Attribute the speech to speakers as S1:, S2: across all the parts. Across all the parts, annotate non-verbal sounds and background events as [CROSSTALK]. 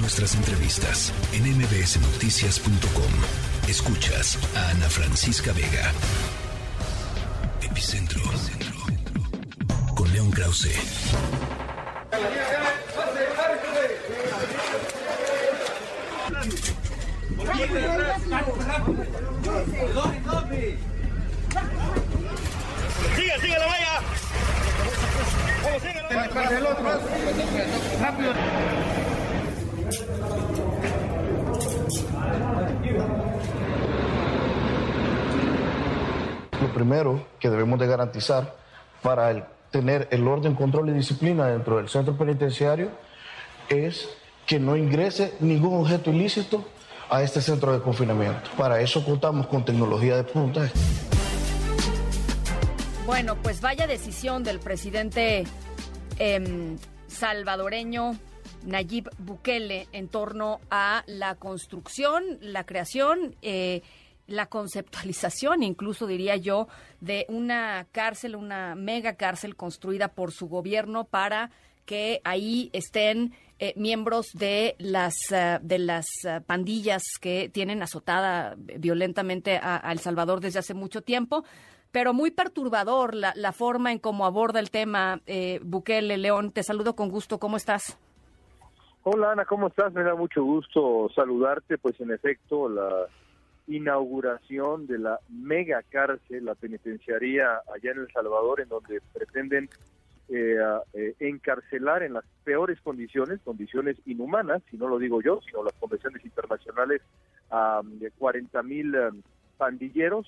S1: Nuestras entrevistas en mbsnoticias.com. Escuchas a Ana Francisca Vega. Epicentro. Con León Krause.
S2: Sigue, sigue la valla. Vamos, sigue el otro. Rápido.
S3: Lo primero que debemos de garantizar para tener el orden, control y disciplina dentro del centro penitenciario es que no ingrese ningún objeto ilícito a este centro de confinamiento. Para eso contamos con tecnología de punta.
S4: Bueno, pues vaya decisión del presidente em, salvadoreño Nayib Bukele en torno a la construcción, la creación, eh, la conceptualización, incluso diría yo, de una cárcel, una mega cárcel construida por su gobierno para que ahí estén eh, miembros de las eh, de las eh, pandillas que tienen azotada violentamente a, a El Salvador desde hace mucho tiempo. Pero muy perturbador la, la forma en cómo aborda el tema eh, Bukele León. Te saludo con gusto. ¿Cómo estás?
S5: Hola Ana, ¿cómo estás? Me da mucho gusto saludarte. Pues en efecto, la inauguración de la mega cárcel, la penitenciaría allá en El Salvador, en donde pretenden eh, eh, encarcelar en las peores condiciones, condiciones inhumanas, si no lo digo yo, sino las convenciones internacionales, a 40 mil pandilleros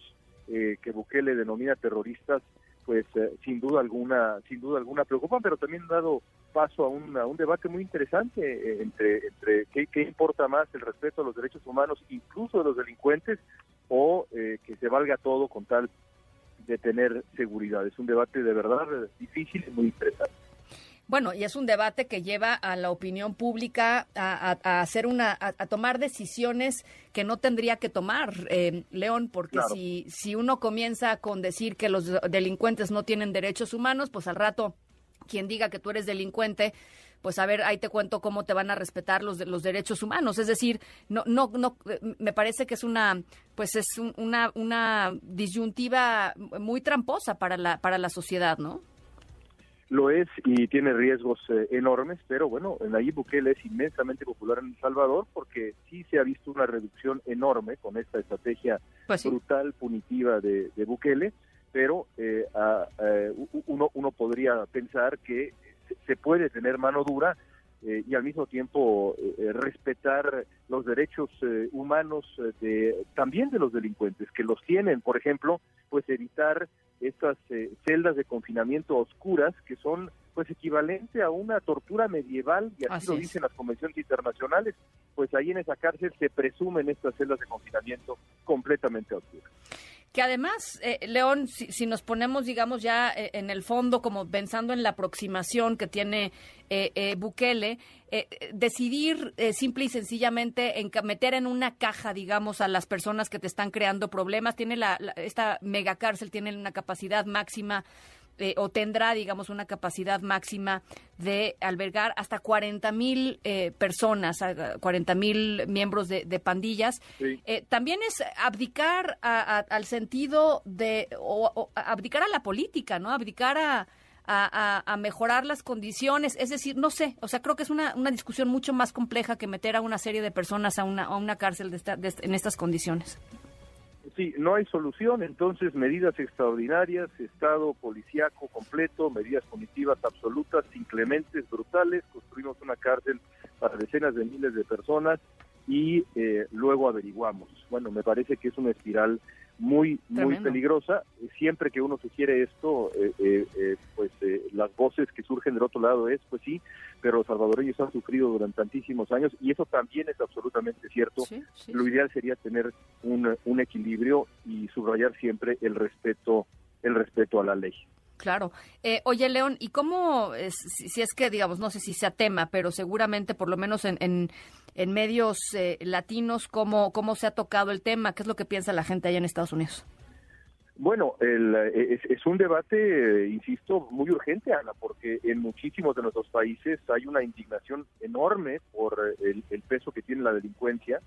S5: eh, que Bukele denomina terroristas, pues eh, sin duda alguna, sin duda alguna preocupan, pero también dado paso a un, a un debate muy interesante eh, entre, entre qué, qué importa más el respeto a los derechos humanos, incluso de los delincuentes, o eh, que se valga todo con tal de tener seguridad. Es un debate de verdad eh, difícil y muy interesante.
S4: Bueno, y es un debate que lleva a la opinión pública a, a- a hacer una, a, a tomar decisiones que no tendría que tomar, eh, León, porque
S5: Claro.
S4: si, si uno comienza con decir que los delincuentes no tienen derechos humanos, pues al rato quien diga que tú eres delincuente, pues a ver, ahí te cuento cómo te van a respetar los, los derechos humanos. Es decir, no, no, no, me parece que es una, pues es un- una, una disyuntiva muy tramposa para la, para la sociedad, ¿no?
S5: Lo es y tiene riesgos eh, enormes, pero bueno, Nayib Bukele es inmensamente popular en El Salvador porque sí se ha visto una reducción enorme con esta estrategia
S4: Pues sí.
S5: brutal, punitiva de, de Bukele, pero eh, a- eh, uno, uno podría pensar que se- puede tener mano dura eh, y al mismo tiempo eh, respetar los derechos eh, humanos de, también de los delincuentes, que los tienen, por ejemplo, pues evitar estas eh, celdas de confinamiento oscuras que son pues equivalente a una tortura medieval y así,
S4: Así
S5: lo
S4: es.
S5: dicen las convenciones internacionales, pues ahí en esa cárcel se presumen estas celdas de confinamiento completamente oscuras.
S4: Que además, eh, León, si, si nos ponemos, digamos, ya eh, en el fondo, como pensando en la aproximación que tiene eh, eh, Bukele, eh, decidir simple y sencillamente en meter en una caja, digamos, a las personas que te están creando problemas, tiene la, la- esta megacárcel tiene una capacidad máxima eh, o tendrá, digamos, una capacidad máxima de albergar hasta 40 mil eh, personas, 40 mil miembros de, de pandillas.
S5: Sí.
S4: Eh, también es abdicar a- a- al sentido de, o, o abdicar a la política, ¿no? Abdicar a, a- mejorar las condiciones. Es decir, no sé, o sea, creo que es una, una discusión mucho más compleja que meter a una serie de personas a una, a una cárcel de esta- de en estas condiciones.
S5: Sí, no hay solución, entonces medidas extraordinarias, estado policíaco completo, medidas punitivas absolutas, inclementes, brutales, construimos una cárcel para decenas de miles de personas y eh, luego averiguamos. Bueno, me parece que es una espiral muy, muy
S4: Tremendo.
S5: peligrosa. Siempre que uno sugiere esto, eh, eh, eh, pues eh, las voces que surgen del otro lado es, pues sí, pero los salvadoreños han sufrido durante tantísimos años y eso también es absolutamente cierto.
S4: Sí, sí,
S5: Lo ideal sería tener un, un equilibrio y subrayar siempre el respeto, el respeto a la ley.
S4: Claro. Eh, oye, León, ¿y cómo, si, es que, digamos, no sé si sea tema, pero seguramente, por lo menos en, en, medios eh, latinos, ¿cómo, ¿cómo se ha tocado el tema? ¿Qué es lo que piensa la gente allá en Estados Unidos?
S5: Bueno, el, eh, es, un debate, insisto, muy urgente, Ana, porque en muchísimos de nuestros países hay una indignación enorme por el peso que tiene la delincuencia.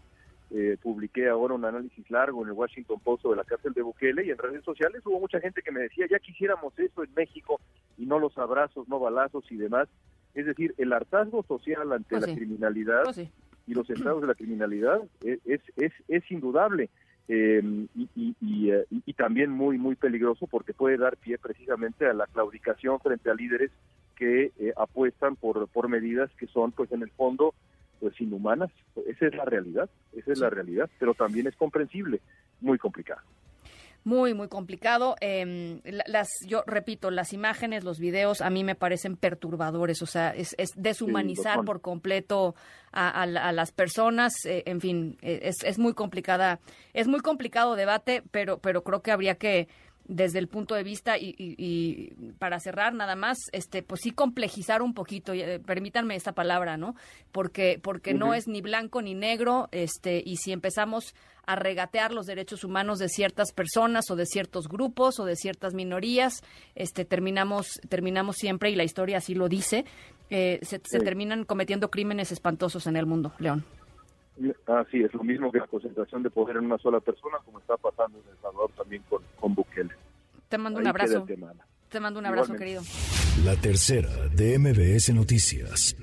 S5: Eh, publiqué ahora un análisis largo en el Washington Post sobre la cárcel de Bukele y en redes sociales hubo mucha gente que me decía, ya quisiéramos eso en México y no los abrazos, no balazos y demás. Es decir, el hartazgo social ante
S4: Pues
S5: la
S4: sí.
S5: criminalidad
S4: Pues sí.
S5: y los [CLEARS THROAT] estados de la criminalidad es, es, es, es indudable eh, y, y, y, eh, y- y también muy muy peligroso porque puede dar pie precisamente a la claudicación frente a líderes que eh, apuestan por, por medidas que son pues en el fondo pues inhumanas esa es la realidad esa es la realidad pero también es comprensible muy complicado
S4: Muy, muy complicado. Eh, la- las, yo repito, las imágenes, los videos, a mí me parecen perturbadores. O sea, es, es deshumanizar
S5: Sí,
S4: por completo a, a la- a las personas. eh, en fin, eh, es, es muy complicada, es muy complicado debate, pero, pero creo que habría que desde el punto de vista y, y- y para cerrar nada más, este, pues sí complejizar un poquito, eh, permítanme esta palabra, ¿no? Porque, porque no es ni blanco ni negro, este, y si empezamos a regatear los derechos humanos de ciertas personas o de ciertos grupos o de ciertas minorías, este, terminamos, terminamos siempre, y la historia así lo dice, eh, se, se
S5: Sí.
S4: terminan cometiendo crímenes espantosos en el mundo, León.
S5: así es lo mismo que la concentración de poder en una sola persona como está pasando en El Salvador también con,
S4: Te mando
S5: Ahí
S4: un abrazo. Te mando un abrazo,
S5: Igualmente.
S4: querido.
S1: La tercera de MBS Noticias.